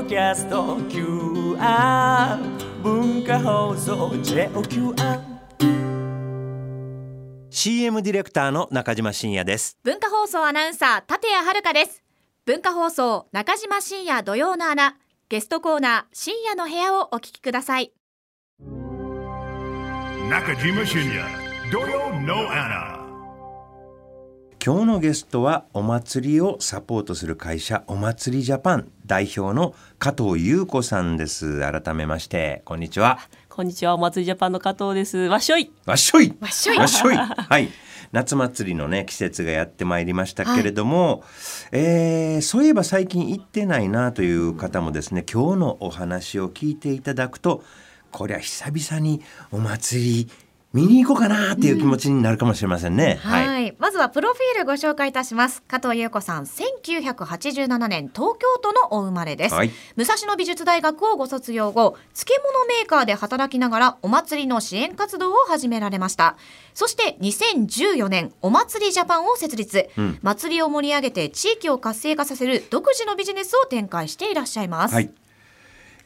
ドキャスト QR 文化放送 JOQR CM ディレクターの中島真也です。文化放送アナウンサー立谷遥です。文化放送中島真也土曜の穴ゲストコーナー深夜の部屋をお聞きください。中島深也土曜の穴今日のゲストはお祭りをサポートする会社お祭りジャパン代表の加藤優子さんです。改めましてこんにちは。こんにちは、お祭りジャパンの加藤です。わっしょい。わっしょい。わっしょい。わっしょい。はい。夏祭りのね季節がやってまいりましたけれども、えーそういえば最近行ってないなという方もですね今日のお話を聞いていただくとこりゃ久々にお祭り見に行こうかなっていう気持ちになるかもしれませんね。はい、まずはプロフィールご紹介いたします。加藤優子さん。1987年東京都のお生まれです、はい。武蔵野美術大学をご卒業後漬物メーカーで働きながらお祭りの支援活動を始められました。そして2014年お祭りジャパンを設立、ん。祭りを盛り上げて地域を活性化させる独自のビジネスを展開していらっしゃいます、はい。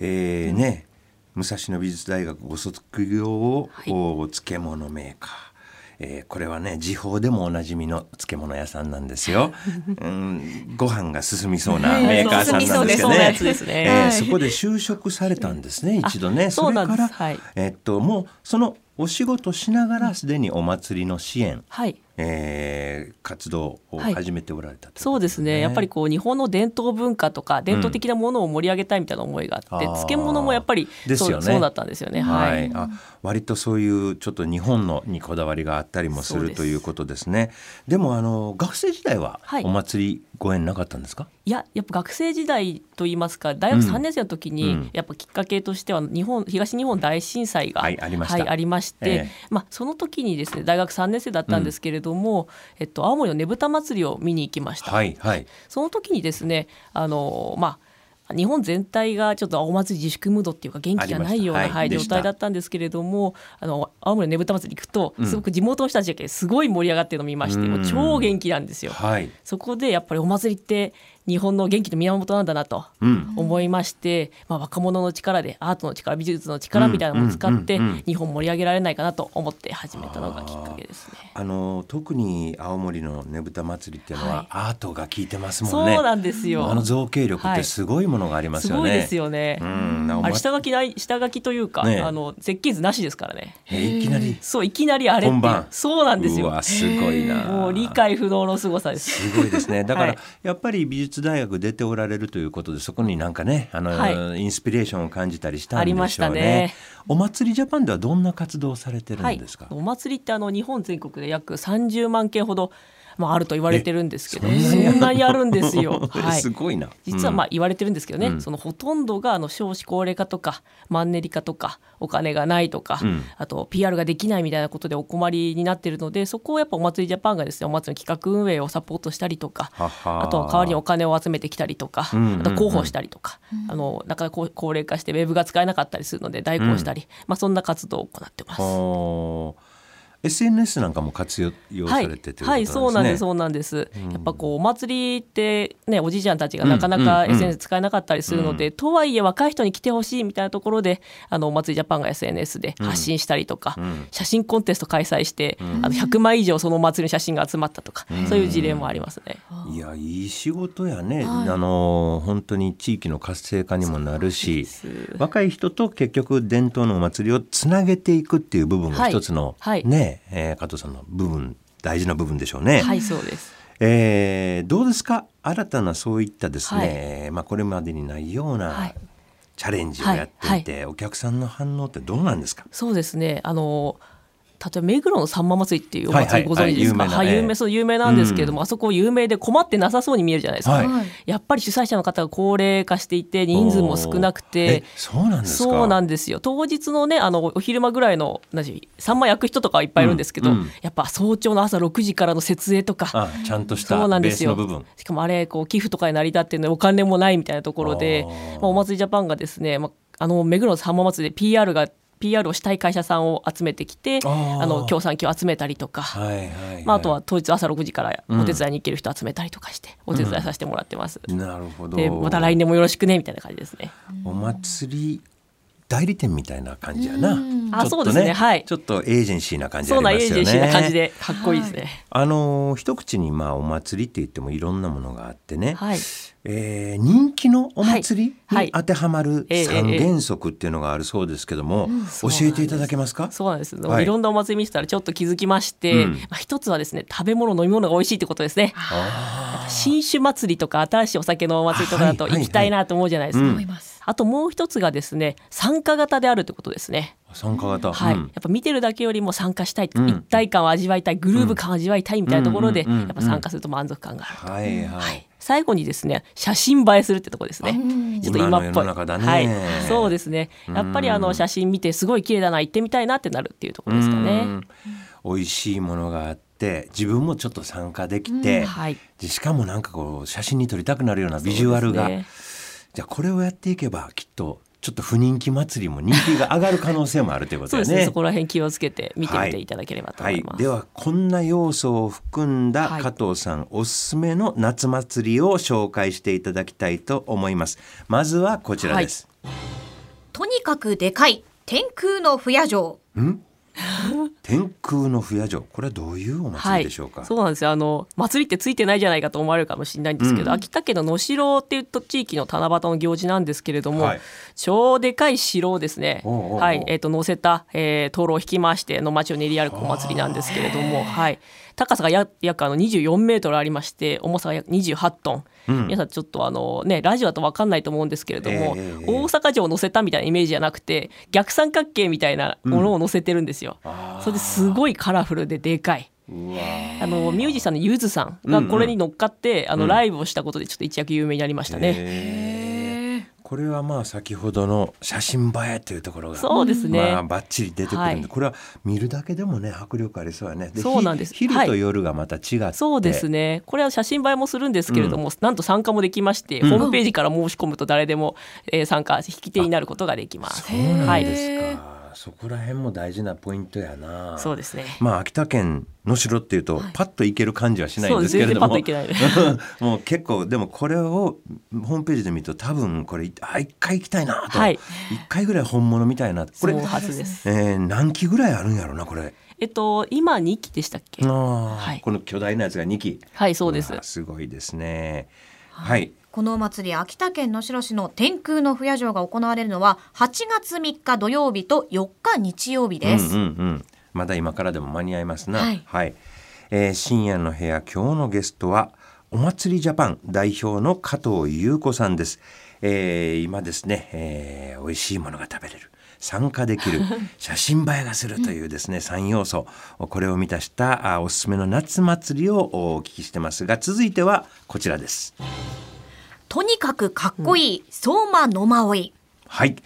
えーね、武蔵野美術大学ご卒業を、はい。お漬物メーカー。えーこれはね時報でもおなじみの漬物屋さんなんですよ。うん、ご飯が進みそうなメーカーさんなんですけどね。えそこで就職されたんですね一度ね。それから、はい。えっともうそのお仕事しながらすでにお祭りの支援、はい。えー活動をはい。始めておられたといそうですね。やっぱりこう日本の伝統文化とか伝統的なものを盛り上げたいみたいな思いがあって、あー。漬物もやっぱりですよね。そうそうだったんですよね。ははい。い。あ割とそういうちょっと日本のにこだわりがあったりもするということですね。でもあの学生時代ははい。お祭りご縁なかったんですか？いややっぱ学生時代といいますか大学うん。3年生の時に、うん。やっぱきっかけとしては日本東日本大震災が、はいありました。はいありまして、ええ。まあ、その時にですね大学3年生だったんですけれども、えっと、青森のねぶた祭りを見に行きました。はいはい。その時にですねあのまあ日本全体がちょっとお祭り自粛ムードっていうか元気がないような、はい状態だったんですけれどもあの青森のねぶた祭り行くとうんすごく地元の人たちがすごい盛り上がってるのを見まして、うんもう超元気なんですよ。はい。そこでやっぱりお祭りって日本の元気の源なんだなとうん。思いまして、まあ、若者の力でアートの力美術の力みたいなものを使って日本盛り上げられないかなと思って始めたのがきっかけですね。あの特に青森のねぶた祭りっていうのは、はいアートが効いてますもそんね。うなんですよ。あの造形力ってすごいものがありますよね。すごいですよね。うん。あれ下書きない下書きというか、ねえあの設計図なしですからね。えーいきなり？そういきなりあれ本番そうなんですよ。うわすごいな。もう理解不能の凄さです。すごいですね。だから、はいやっぱり美術大学出ておられるということでそこになんかねあの、はインスピレーションを感じたりしたんでしょうね。したねお祭りジャパンではどんな活動をされてるはいんですか？、お祭りってあの日本全国で約30万件ほど、まあ、あると言われてるんですけどえそんなにあるんですよ。はい。すごいな。実はまああ、言われてるんですけどね、うん。そのほとんどがあの少子高齢化とかマンネリ化とかお金がないとか、うんあと PR ができないみたいなことでお困りになってるのでそこをやっぱお祭りジャパンがですねお祭りの企画運営をサポートしたりとかはは。あとは代わりにお金を集めてきたりとか、うんうんうん。あと広報したりとか、あのなかなか高高齢化してウェブが使えなかったりするので代行したり、まあ、そんな活動を行ってます。はあ SNS なんかも活用されてということなんですね。はい、そうなんです、そうなんです。やっぱこうお祭りってね、おじいちゃんたちがなかなかうんうんうん。SNS 使えなかったりするので、とはいえ若い人に来てほしいみたいなところで、あのお祭りジャパンが SNS で発信したりとか、ん。写真コンテスト開催して、あの100枚以上そのお祭りの写真が集まったとか、そういう事例もありますね。いやいい仕事やね、はい。あの本当に地域の活性化にもなるし若い人と結局伝統のお祭りをつなげていくっていう部分がはい。一つの、はい。ね、えー加藤さんの部分大事な部分でしょうね。はい、そうです。えーどうですか？新たなそういったですね、まあ、これまでにないようなはいチャレンジをやっていて、お客さんの反応ってどうなんですか？そうですね。あの例えば目黒のさんま祭りっていうお祭りご存知ですか？は有名そう有名なんですけれども、あそこ有名で困ってなさそうに見えるじゃないですか。やっぱり主催者の方が高齢化していて人数も少なくて。え。そうなんですか？そうなんですよ。当日のねあのお昼間ぐらいの何時3万焼く人とかはいっぱいいるんですけど、やっぱ早朝の朝6時からの設営とか。あちゃんとしたそうなんベーですよ。スの部分。しかもあれこう寄付とかに成り立ってるのでお金もないみたいなところでまあ、お祭りジャパンがですね、まあ、あの目黒のさんま祭りで PR が PR をしたい会社さんを集めてきてあー。あの協賛金を集めたりとか、はいはいはい。まあ、あとは当日朝6時からお手伝いに行ける人集めたりとかしてお手伝いさせてもらってます。なるほど。でまた来年もよろしくねみたいな感じですね。お祭り代理店みたいな感じやな。あちょっとそうですね。はい。ちょっとエージェンシーな感じあそうなエーりますよ。ねジェンシーな感じでかっこいいですね。あのー一口にまあお祭りって言ってもいろんなものがあってね、はい、えー人気のお祭りはい。に当てはまるええ三原則っていうのがあるそうですけども、教えていただけますか？そうなんです、はい。い、ろんなお祭り見てたらちょっと気づきまして、うん。まあ、一つはですね食べ物飲み物が美味しいってことですね。新酒祭りとか新しいお酒のお祭りとかだと行きたいなと思うじゃないですか。うん。思います。あともう一つがですね参加型であるってことですね。参加型、はい、うん。やっぱ見てるだけよりも参加したい、うん。一体感を味わいたいグルーヴ感を味わいたいみたいなところで、やっぱ参加すると満足感がある。はいはい、はい、最後にですね写真映えするってとこですね。ちょっと今っ今の世ぽい。の中だねはい、そうですね。やっぱりあの写真見てすごい綺麗だな行ってみたいなってなるっていうところですかうね。ん美味しいものがあって自分もちょっと参加できて、はい。でしかもなんかこう写真に撮りたくなるようなビジュアルが、ねじゃあこれをやっていけばきっとちょっと不人気祭りも人気が上がる可能性もあるということだよね。そうですね。そこら辺気をつけて見てみていただければと思います。はい、ではこんな要素を含んだはい加藤さん、おすすめの夏祭りを紹介していただきたいと思いますまずはこちらです、とにかくでかい天空の不夜城。天空の不夜城。これはどういうお祭りでしょうか、はい、そうなんですよ。あの祭りってついてないじゃないかと思われるかもしれないんですけど、うん。秋田県の能代っていうと地域の七夕の行事なんですけれども、はい。超でかい城をですねはいえー、と乗せた、えー、灯籠を引き回しての街を練り歩くお祭りなんですけれども、はい、高さがや約あの24メートルありまして重さが約28トン、うん。皆さんちょっとあのねラジオだと分かんないと思うんですけれども、ええ大阪城を乗せたみたいなイメージじゃなくて逆三角形みたいなものを乗せてるんですよ。それですごいカラフルででかい。あのミュージシャンのゆずさんがこれに乗っかって、あのライブをしたことでちょっと一躍有名になりましたね。これはまあ先ほどの写真映えというところがそうですね。まあバッチリ出てくるんで、はい。これは見るだけでもね迫力ありそうやね。そうなんです。ひ昼と夜がまた違って、そうですね。これは写真映えもするんですけれども、なんと参加もできまして、うん。ホームページから申し込むと誰でも、えー参加引き手になることができます。そうなんはいですか、そこら辺も大事なポイントやな。そうですね。まあ秋田県能代っていうとパッと行ける感じはしないんですけれども、そうです全然パッと行け もう結構でもこれをホームページで見ると多分これあ一回行きたいなと、一はい。回ぐらい本物みたいな。これそう、はずです。えー何機ぐらいあるんやろなこれ、えっと今2期でしたっけ？はい。この巨大なやつが2機はい、そうです。わ。すごいですねはいこのお祭り秋田県能代市の天空の不夜城が行われるのは8月3日土曜日と4日日曜日です。うんうんうん、まだ今からでも間に合いますな。はいえー深夜の部屋今日のゲストはお祭りジャパン代表の加藤優子さんです。えー今ですね、えー美味しいものが食べれる。参加できる 写真映えがするというですね3要素これを満たしたあおすすめの夏祭りをお聞きしてますが続いてはこちらです。とにかくかっこいい、相馬野馬追。はい。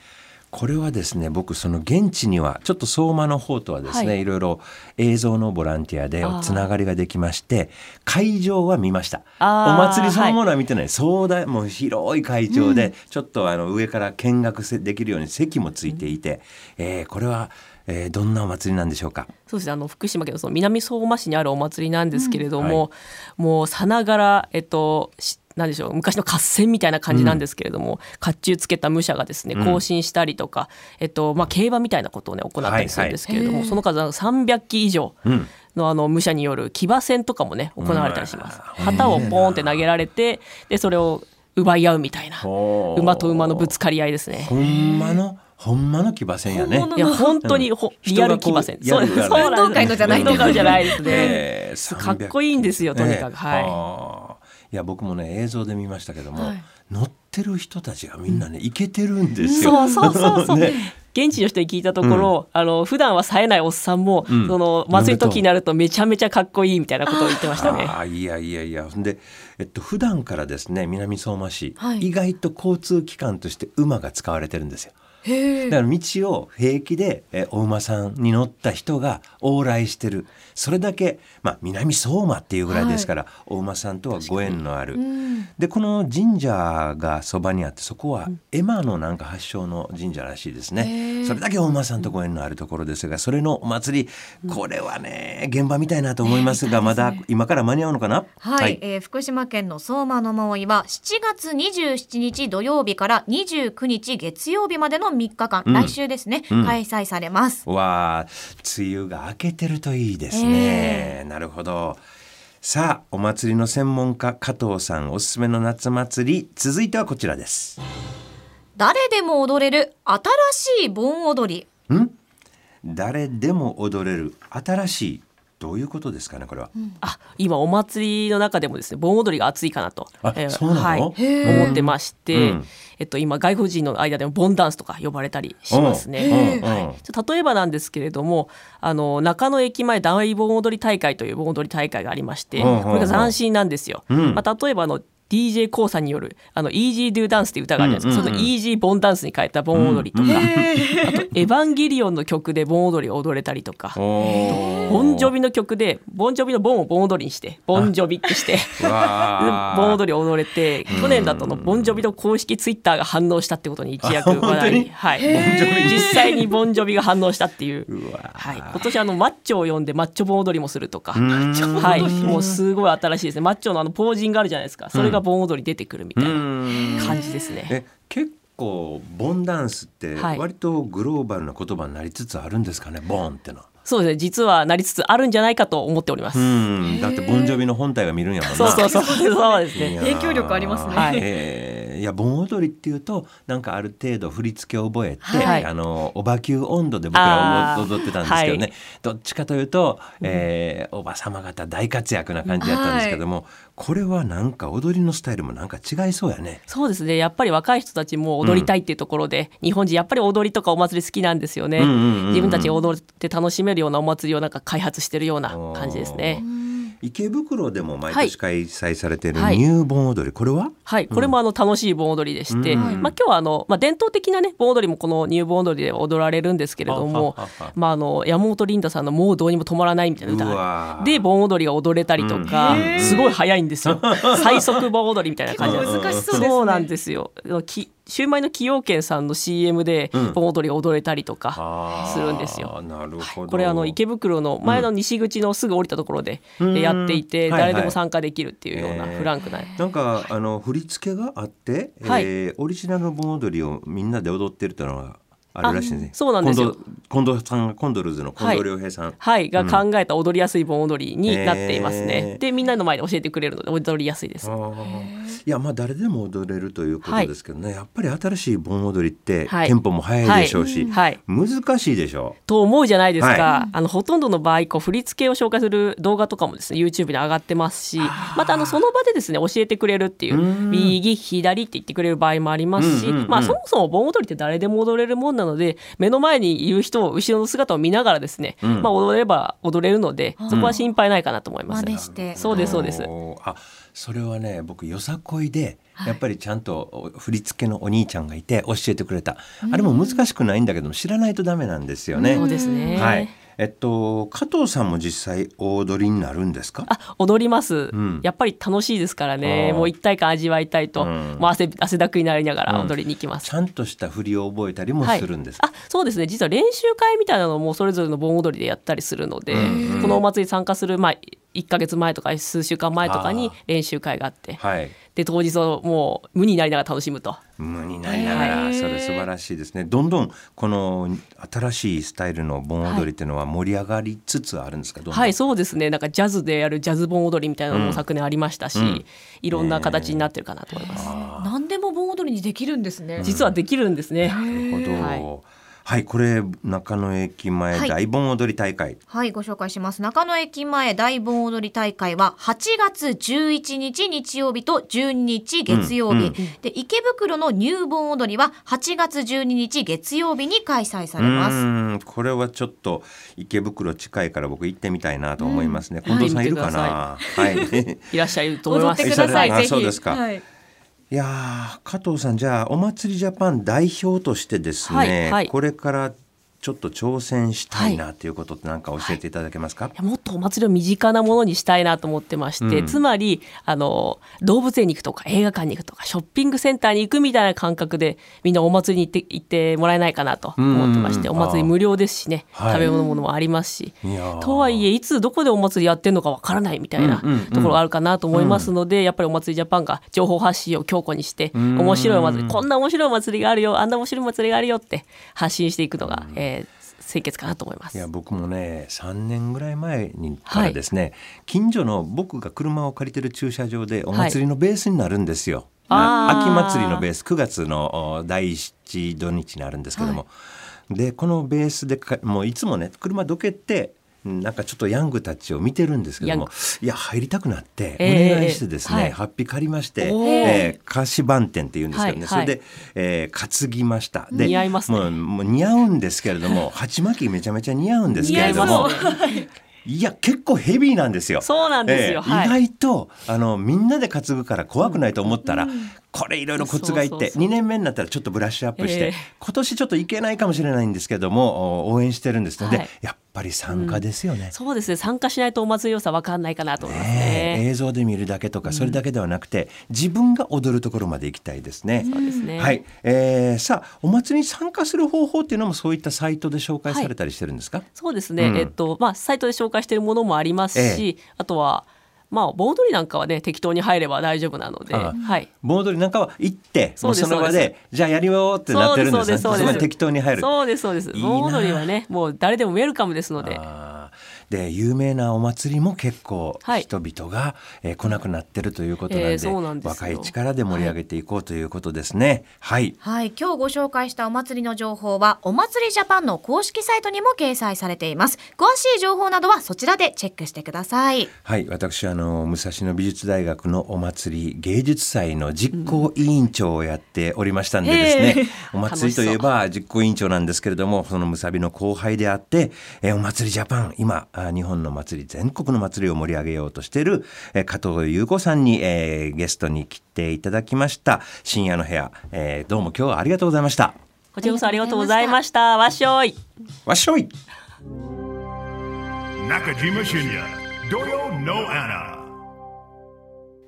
これはですね僕その現地にはちょっと相馬の方とはですね、はい。い、ろいろ映像のボランティアでつながりができまして会場は見ました。お祭りそのものは見てない、壮大もう広い会場で、ちょっとあの上から見学せできるように席もついていて、えーこれは、えーどんなお祭りなんでしょうか？そうですねあの福島県のその南相馬市にあるお祭りなんですけれども、うん。はもうさながら、えっと、しなんでしょう昔の合戦みたいな感じなんですけれども、甲冑つけた武者がですねうん行進したりとか、えっとまあ、競馬みたいなことをね行ったりするんですけれども、はいはいその数は300機以上うんのあの武者による騎馬戦とかもね行われたりします。うん旗をポーンって投げられてでそれを奪い合うみたいな馬と馬のぶつかり合いですね。ほんまの、ほんまの騎馬戦やねいや本当にほ、リアル騎馬戦。そうです運動会のじゃない運動会じゃないですね。えーかっこいいんですよとにかくはいいや僕もね映像で見ましたけども、はい。乗ってる人たちがみんなねイケてるんですよ。そうそうそうそう。ね。現地の人に聞いたところ、あの普段は冴えないおっさんも、うん。その祭りの時になるとめちゃめちゃかっこいいみたいなことを言ってましたね。あーいやいやいや。で、えっと普段からですね南相馬市、はい。意外と交通機関として馬が使われてるんですよ。だから道を平気でえお馬さんに乗った人が往来してる。それだけ、まあ、南相馬っていうぐらいですから、お馬さんとはご縁のある。うん。でこの神社がそばにあってそこは絵馬のなんか発祥の神社らしいですね。それだけ大間さんとご縁のあるところですがそれのお祭りこれはね現場みたいなと思いますがまだ今から間に合うのかな？はい、えー福島県の相馬野馬追は7月27日土曜日から29日月曜日までの3日間、来週ですね、開催されます。わあ梅雨が明けてるといいですね、なるほど。さあお祭りの専門家加藤さんおすすめの夏祭り続いてはこちらです。誰でも踊れる新しい盆踊り。誰でも踊れる新しいどういうことですかねこれは、あ今お祭りの中でもですね盆踊りが熱いかなと、あそうなの？はい、へ思ってまして、うん。えっと、今外国人の間でも盆ダンスとか呼ばれたりしますね。はい、例えばなんですけれどもあの中野駅前大盆踊り大会という盆踊り大会がありまして、これが斬新なんですよ。ん。まあ、例えばあの d j k o さんによる「あの Easy Do Dance」っていう歌があるじゃないですか、うんうんうん。その Easy 盆ダンスに変えた盆踊りとか、あと「エヴァンゲリオン」の曲で盆踊りを踊れたりとか。おボンジョビの曲でボンジョビのボンを盆踊りにしてボンジョビってして。盆踊りを踊れて去年だとあのボンジョビの公式ツイッターが反応したってことに一躍話題に、はい、実際にボンジョビが反応したっていう。うわー。はい、今年あのマッチョを呼んでマッチョ盆踊りもするとか、んはい、もうすごい新しいですね。マッチョのあのポージングあるじゃないですか。それが盆踊り出てくるみたいな感じですね。え結構ボンダンスってはい。割とグローバルな言葉になりつつあるんですかね、ボンってのは。そうですね実はなりつつあるんじゃないかと思っております。うん。だってボンジョビの本体が見るんやもんな。そうそうそう。そうですね。影響力ありますね。はい。えーいや盆踊りっていうとなんかある程度振り付けを覚えて、はい。あのおばきゅう温度で僕ら踊ってたんですけどね、はい。どっちかというと、えーおば様方大活躍な感じだったんですけども、これはなんか踊りのスタイルもなんか違いそうやね。そうですね。やっぱり若い人たちも踊りたいっていうところで、日本人やっぱり踊りとかお祭り好きなんですよね、んうん。うんうん自分たちが踊って楽しめるようなお祭りをなんか開発してるような感じですね。池袋でも毎はい。年開催されているはい。ニュー盆踊り、これは？はい、これもあの楽しい盆踊りでして、まあ今日はあのまあ伝統的なね盆踊りもこのニュー盆踊りで踊られるんですけれどもまああの山本リンダさんのもうどうにも止まらないみたいな歌で盆踊りが踊れたりとか、すごい早いんですよ。最速盆踊りみたいな感じなんですよ。難しそうですね。そうなんですよ。きシューマイの崎陽軒さんの CM で盆踊りが踊れたりとかするんですよ。あーなるほど。これあの池袋の前の西口のすぐ降りたところでん。やっていてはいはい。誰でも参加できるっていうようなえー。フランクな。なんかあの振り付けがあって、はい。えーオリジナルの盆踊りをみんなで踊ってるっていうのがあるらしいんですね。あそうなんですよ。近藤さんがコンドルズの近藤良平さん。はい、が考えた踊りやすい盆踊りになっていますね。えー。でみんなの前で教えてくれるので踊りやすいです。いやまあ誰でも踊れるということですけどね、やっぱり新しい盆踊りって、はい。テンポも速いでしょうし、はい。難しいでしょと思うじゃないですか、はあのほとんどの場合こう振り付けを紹介する動画とかもですね YouTube に上がってますしまたあのその場でですね教えてくれるっていう右左って言ってくれる場合もありますし、まあ、そもそも盆踊りって誰でも踊れるもんなので目の前にいる人を後ろの姿を見ながらですね、まあ、踊れれば踊れるのでそこは心配ないかなと思います。真似して。そうですそうですあそれはね僕よさこいでやっぱりちゃんと振り付けのお兄ちゃんがいて教えてくれた、あれも難しくないんだけども知らないとダメなんですよね。そうですね、はい。えっと加藤さんも実際お踊りになるんですか？あ踊ります、ん。やっぱり楽しいですからね。もう一体感味わいたいと、うん。もう汗汗だくになりながら踊りに行きます、ちゃんとした振りを覚えたりもはいするんですか？あそうですね。実は練習会みたいなのもそれぞれの盆踊りでやったりするので、このお祭り参加する前1か月前とか数週間前とかに練習会があって。はい。で当日をもう無になりながら楽しむと。無になりながら。それ素晴らしいですね。どんどんこの新しいスタイルの盆踊りっていうのは盛り上がりつつあるんですか？どんどん。はいそうですね。なんかジャズでやるジャズ盆踊りみたいなのも昨年ありましたし、ん。いろんな形になってるかなと思います、何でも盆踊りにできるんですね。実はできるんですね、なるほど。はいはい、これ中野駅前はい大盆踊り大会。はい、ご紹介します。中野駅前大盆踊り大会は8月11日日曜日と12日月曜日。うんうんで、池袋の入盆踊りは8月12日月曜日に開催されます。うんこれはちょっと池袋近いから僕行ってみたいなと思いますね。近藤さんいるかな？はい。いらっしゃると思い 踊ってますください、あぜひ。そうですかはい。いやー加藤さんじゃあお祭りジャパン代表としてですね、はいはい。これからちょっと挑戦したいなということって何か教えていただけますか、い。やもっとお祭りを身近なものにしたいなと思ってまして、うん。つまりあの動物園に行くとか映画館に行くとかショッピングセンターに行くみたいな感覚でみんなお祭りに行って行ってもらえないかなと思ってまして、うん。お祭り無料ですしね、はい。食べ物もありますし。とはいえいつどこでお祭りやってるのかわからないみたいなうんうんうん。ところがあるかなと思いますので、やっぱりお祭りジャパンが情報発信を強固にしてん。面白いお祭りこんな面白いお祭りがあるよあんな面白いお祭りがあるよって発信していくのが、えー清潔かなと思います。いや僕もね3年ぐらい前にからですね、近所の僕が車を借りてる駐車場でお祭りのベースになるんですよ。あー。秋祭りのベース9月のお第7土日にあるんですけども、でこのベースでかもういつもね車どけてなんかちょっとヤングたちを見てるんですけどもいや入りたくなっておえ。え願いしてですね、はい。ハッピー借りまして、えー、菓子番店っていうんですけどね、はいそれで、えー担ぎました。で似合いますね。もうもう似合うんですけれども鉢巻きめちゃめちゃ似合うんですけれどもい。や結構ヘビーなんですよ。そうなんですよ。ええはい。意外とあのみんなで担ぐから怖くないと思ったら、これいろいろコツがいってそうそうそう2年目になったらちょっとブラッシュアップして、ええ。今年ちょっといけないかもしれないんですけどもお応援してるんですので、はい。やっぱり参加ですよね。そうですね。参加しないとお祭り良さ分かんないかなと思いますね。えね。映像で見るだけとかそれだけではなくて、自分が踊るところまで行きたいですね。そうですね。はい、えー、さあお祭りに参加する方法っていうのもそういったサイトで紹介されたりしてるんですか、そうですね、うん。えっとまあサイトで紹介しているものもありますし、え。あとはまあ盆踊りなんかはね適当に入れば大丈夫なので、ああはい。盆踊りなんかは行ってそうですもうその場ででじゃあやりようってなってるんですね。そこに適当に入る。そうですそうです。盆踊りはねもう誰でもウェルカムですので、で有名なお祭りも結構はい。人々が、えー来なくなってるということなんで,、んで若い力で盛り上げていこうということですね。はい、はい、今日ご紹介したお祭りの情報は、お祭りジャパンの公式サイトにも掲載されています。詳しい情報などはそちらでチェックしてください。はい、私あの武蔵野美術大学のお祭り芸術祭の実行委員長をやっておりましたんでですね、へー お祭りといえば実行委員長なんですけれどもそのむさびの後輩であって、えーお祭りジャパン今あ日本の祭り全国の祭りを盛り上げようとしている、えー加藤優子さんに、えーゲストに来ていただきました深夜の部屋、えーどうも今日はありがとうございましたこちらこそありがとうございました。わっしょい。わっしょい Nakajima Shinya, Doyo No Anna.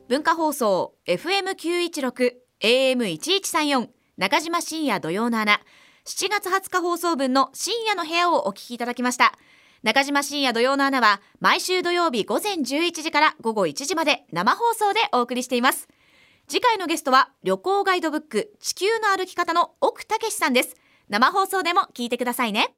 文化放送 FM916 AM1134 中島深夜土曜の穴7月20日放送分の深夜の部屋をお聞きいただきました中島深夜土曜の穴は毎週土曜日午前11時から午後1時まで生放送でお送りしています。次回のゲストは旅行ガイドブック地球の歩き方の奥武さんです。生放送でも聞いてくださいね。